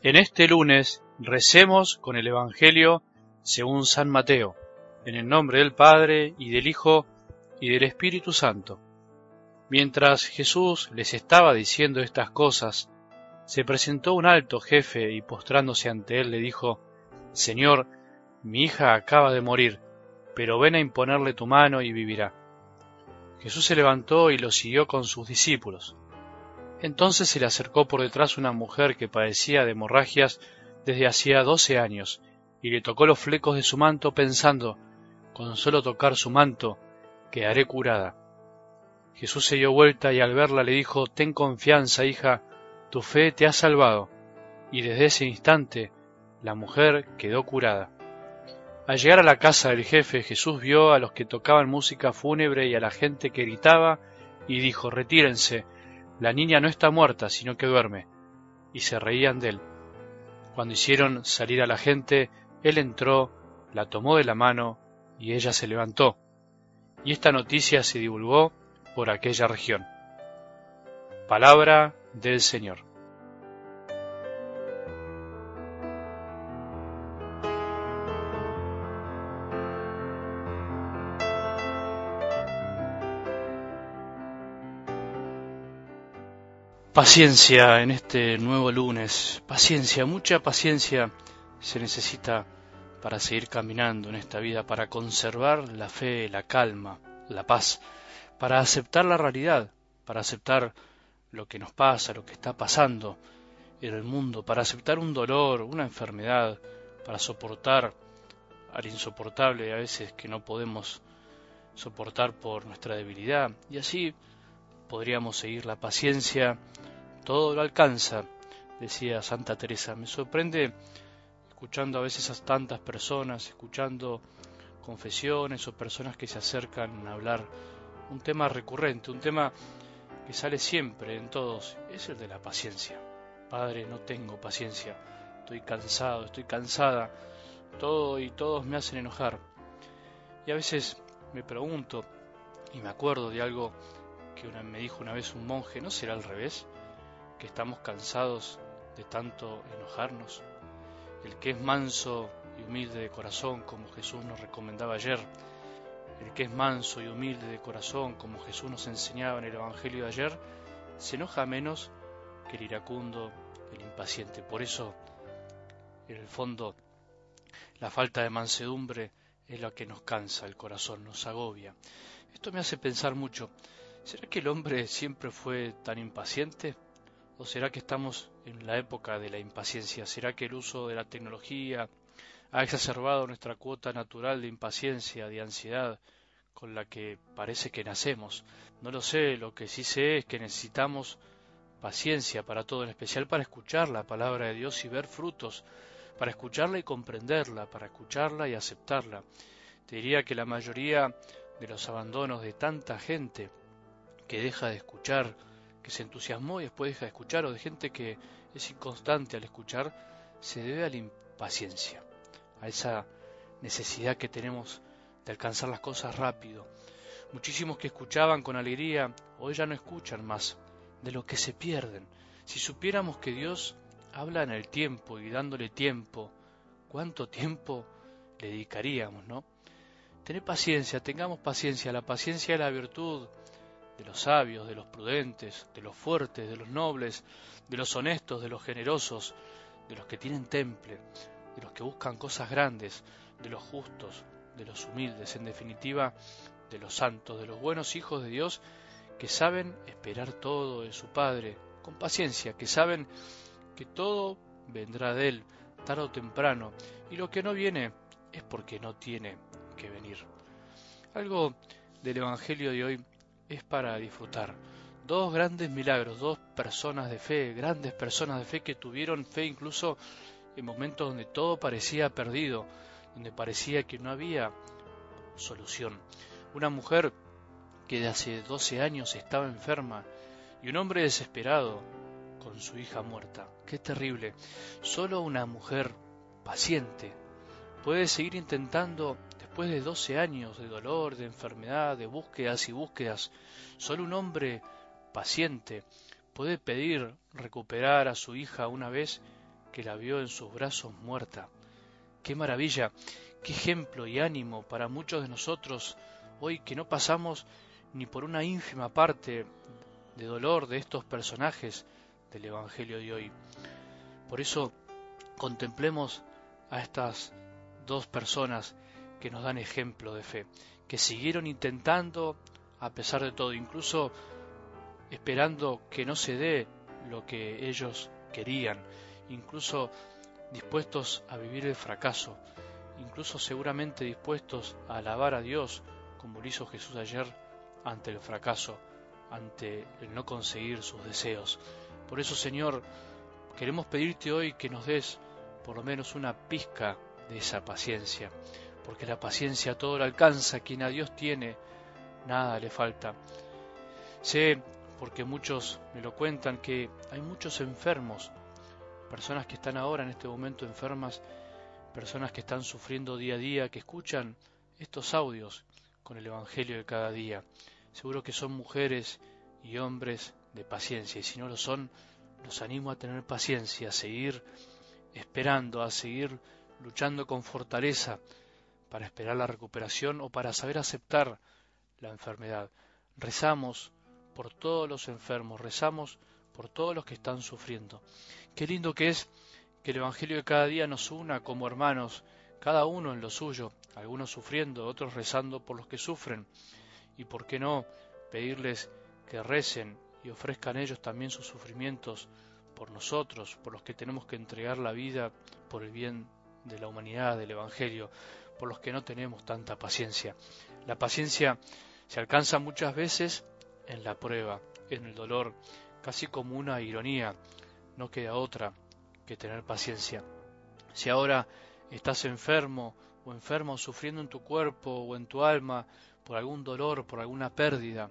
En este lunes recemos con el Evangelio según San Mateo, en el nombre del Padre y del Hijo y del Espíritu Santo. Mientras Jesús les estaba diciendo estas cosas, se presentó un alto jefe y postrándose ante él le dijo, Señor, mi hija acaba de morir, pero ven a imponerle tu mano y vivirá. Jesús se levantó y lo siguió con sus discípulos. Entonces se le acercó por detrás una mujer que padecía de hemorragias desde hacía doce años, y le tocó los flecos de su manto pensando, con solo tocar su manto, quedaré curada. Jesús se dio vuelta y al verla le dijo, Ten confianza, hija, tu fe te ha salvado. Y desde ese instante la mujer quedó curada. Al llegar a la casa del jefe, Jesús vio a los que tocaban música fúnebre y a la gente que gritaba, y dijo, Retírense, la niña no está muerta, sino que duerme. Y se reían de él. Cuando hicieron salir a la gente, él entró, la tomó de la mano, y ella se levantó. Y esta noticia se divulgó por aquella región. Palabra del Señor. Paciencia en este nuevo lunes, paciencia, mucha paciencia se necesita para seguir caminando en esta vida, para conservar la fe, la calma, la paz, para aceptar la realidad, para aceptar lo que nos pasa, lo que está pasando en el mundo, para aceptar un dolor, una enfermedad, para soportar al insoportable a veces que no podemos soportar por nuestra debilidad. Y así podríamos seguir la paciencia todo lo alcanza, decía Santa Teresa. Me sorprende escuchando a veces a tantas personas, escuchando confesiones o personas que se acercan a hablar un tema recurrente, un tema que sale siempre en todos, es el de la paciencia. Padre, no tengo paciencia, estoy cansado, estoy cansada, todo y todos me hacen enojar. Y a veces me pregunto y me acuerdo de algo que me dijo una vez un monje, ¿no será al revés? Que estamos cansados de tanto enojarnos, el que es manso y humilde de corazón, como Jesús nos recomendaba ayer, el que es manso y humilde de corazón, como Jesús nos enseñaba en el Evangelio de ayer, se enoja menos que el iracundo, el impaciente. Por eso, en el fondo, la falta de mansedumbre es la que nos cansa el corazón, nos agobia. Esto me hace pensar mucho. ¿Será que el hombre siempre fue tan impaciente? ¿O será que estamos en la época de la impaciencia? ¿Será que el uso de la tecnología ha exacerbado nuestra cuota natural de impaciencia, de ansiedad, con la que parece que nacemos? No lo sé, lo que sí sé es que necesitamos paciencia para todo, en especial para escuchar la palabra de Dios y ver frutos, para escucharla y comprenderla, para escucharla y aceptarla. Te diría que la mayoría de los abandonos de tanta gente que deja de escuchar se entusiasmó y después deja de escuchar, o de gente que es inconstante al escuchar, se debe a la impaciencia, a esa necesidad que tenemos de alcanzar las cosas rápido. Muchísimos que escuchaban con alegría, hoy ya no escuchan más, de lo que se pierden. Si supiéramos que Dios habla en el tiempo y dándole tiempo, ¿cuánto tiempo le dedicaríamos, no? Tener paciencia, tengamos paciencia, la paciencia es la virtud de los sabios, de los prudentes, de los fuertes, de los nobles, de los honestos, de los generosos, de los que tienen temple, de los que buscan cosas grandes, de los justos, de los humildes, en definitiva, de los santos, de los buenos hijos de Dios que saben esperar todo de su Padre con paciencia, que saben que todo vendrá de Él tarde o temprano, y lo que no viene es porque no tiene que venir. Algo del Evangelio de hoy es para disfrutar. Dos grandes milagros, dos personas de fe, grandes personas de fe que tuvieron fe incluso en momentos donde todo parecía perdido, donde parecía que no había solución. Una mujer que de hace 12 años estaba enferma y un hombre desesperado con su hija muerta. Qué terrible. Solo una mujer paciente puede seguir intentando Después de doce años de dolor, de enfermedad, de búsquedas y búsquedas, solo un hombre paciente puede pedir recuperar a su hija una vez que la vio en sus brazos muerta. Qué maravilla, qué ejemplo y ánimo para muchos de nosotros hoy que no pasamos ni por una ínfima parte de dolor de estos personajes del Evangelio de hoy. Por eso contemplemos a estas dos personas que nos dan ejemplo de fe, que siguieron intentando a pesar de todo, incluso esperando que no se dé lo que ellos querían, incluso dispuestos a vivir el fracaso, incluso seguramente dispuestos a alabar a Dios, como lo hizo Jesús ayer ante el fracaso, ante el no conseguir sus deseos. Por eso, Señor, queremos pedirte hoy que nos des por lo menos una pizca de esa paciencia, porque la paciencia todo lo alcanza, quien a Dios tiene, nada le falta. Sé, porque muchos me lo cuentan, que hay muchos enfermos, personas que están ahora en este momento enfermas, personas que están sufriendo día a día, que escuchan estos audios con el Evangelio de cada día. Seguro que son mujeres y hombres de paciencia, y si no lo son, los animo a tener paciencia, a seguir esperando, a seguir luchando con fortaleza para esperar la recuperación o para saber aceptar la enfermedad. Rezamos por todos los enfermos, rezamos por todos los que están sufriendo. Qué lindo que es que el Evangelio de cada día nos una como hermanos, cada uno en lo suyo, algunos sufriendo, otros rezando por los que sufren, y por qué no pedirles que recen y ofrezcan ellos también sus sufrimientos por nosotros, por los que tenemos que entregar la vida por el bien de la humanidad, del Evangelio, por los que no tenemos tanta paciencia. La paciencia se alcanza muchas veces en la prueba, en el dolor, casi como una ironía. No queda otra que tener paciencia. Si ahora estás enfermo o enfermo sufriendo en tu cuerpo o en tu alma por algún dolor, por alguna pérdida,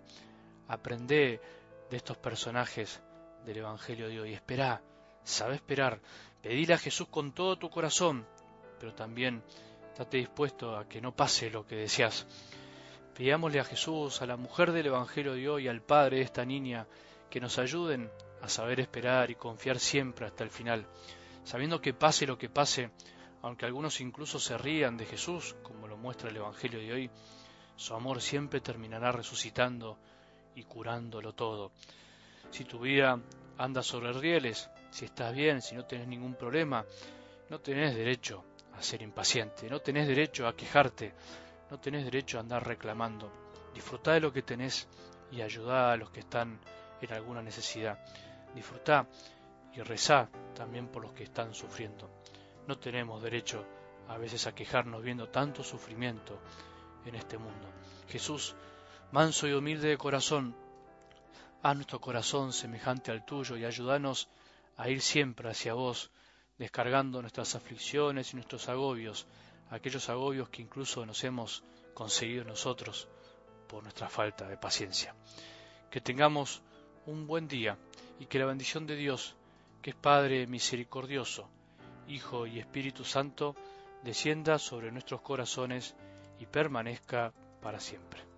aprende de estos personajes del Evangelio de hoy. Espera, sabe esperar. Pedile a Jesús con todo tu corazón, pero también estate dispuesto a que no pase lo que deseas. Pidámosle a Jesús, a la mujer del Evangelio de hoy, al padre de esta niña, que nos ayuden a saber esperar y confiar siempre hasta el final, sabiendo que pase lo que pase, aunque algunos incluso se rían de Jesús, como lo muestra el Evangelio de hoy, su amor siempre terminará resucitando y curándolo todo. Si tu vida anda sobre rieles, si estás bien, si no tenés ningún problema, no tenés derecho a ser impaciente, no tenés derecho a quejarte, no tenés derecho a andar reclamando. Disfrutá de lo que tenés y ayudá a los que están en alguna necesidad. Disfrutá y rezá también por los que están sufriendo. No tenemos derecho a veces a quejarnos viendo tanto sufrimiento en este mundo. Jesús, manso y humilde de corazón, haz nuestro corazón semejante al tuyo y ayúdanos a ir siempre hacia vos, descargando nuestras aflicciones y nuestros agobios, aquellos agobios que incluso nos hemos conseguido nosotros por nuestra falta de paciencia. Que tengamos un buen día y que la bendición de Dios, que es Padre misericordioso, Hijo y Espíritu Santo, descienda sobre nuestros corazones y permanezca para siempre.